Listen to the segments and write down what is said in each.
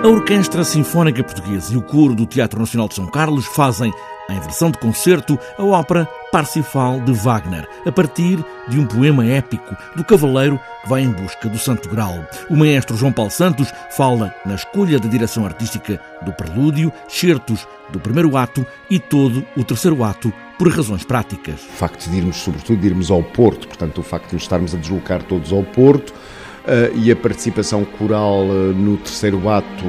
A Orquestra Sinfónica Portuguesa e o Coro do Teatro Nacional de São Carlos fazem, em versão de concerto, a ópera Parsifal de Wagner, a partir de um poema épico do cavaleiro que vai em busca do Santo Grau. O maestro João Paulo Santos fala na escolha da direção artística do prelúdio, certos do primeiro ato e todo o terceiro ato por razões práticas. O facto de irmos, sobretudo, de irmos ao Porto, portanto, o facto de estarmos a deslocar todos ao Porto, e a participação coral uh, no terceiro ato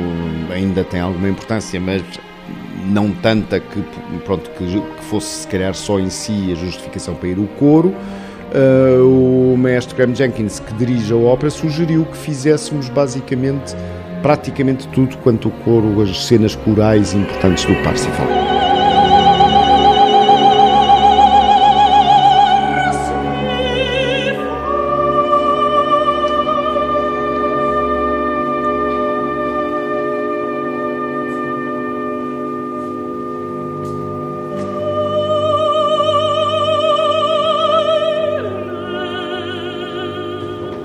ainda tem alguma importância, mas não tanta que, pronto, que, que, fosse se calhar só em si a justificação para ir o coro. Uh, o maestro Graham Jenkins, que dirige a ópera, sugeriu que fizéssemos basicamente praticamente tudo quanto o coro, as cenas corais importantes do Parsifal.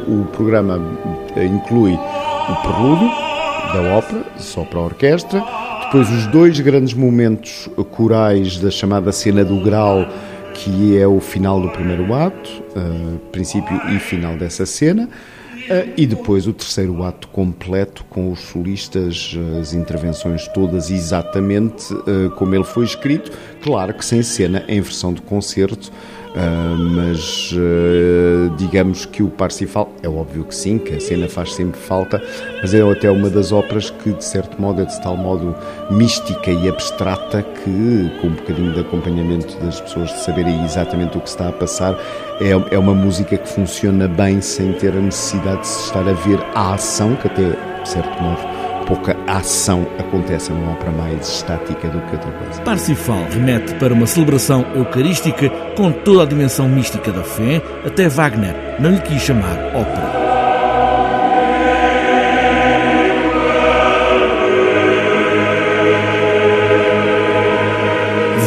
O programa eh, inclui o prelúdio da ópera, só para a orquestra, depois os dois grandes momentos corais da chamada cena do grau, que é o final do primeiro ato, uh, princípio e final dessa cena, uh, e depois o terceiro ato completo com os solistas, as intervenções todas exatamente uh, como ele foi escrito, claro que sem cena em versão de concerto, Uh, mas uh, digamos que o Parsifal, é óbvio que sim, que a cena faz sempre falta, mas é até uma das óperas que, de certo modo, é de tal modo mística e abstrata que, com um bocadinho de acompanhamento das pessoas de saberem exatamente o que está a passar, é, é uma música que funciona bem sem ter a necessidade de se estar a ver a ação, que até, de certo modo, pouca ação acontece numa ópera mais estática do que outra coisa. Parsifal remete para uma celebração eucarística com toda a dimensão mística da fé, até Wagner não lhe quis chamar ópera.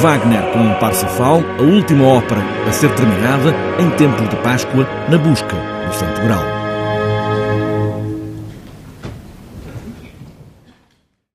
Wagner com Parsifal, a última ópera a ser terminada em tempo de Páscoa na busca do Santo Grau.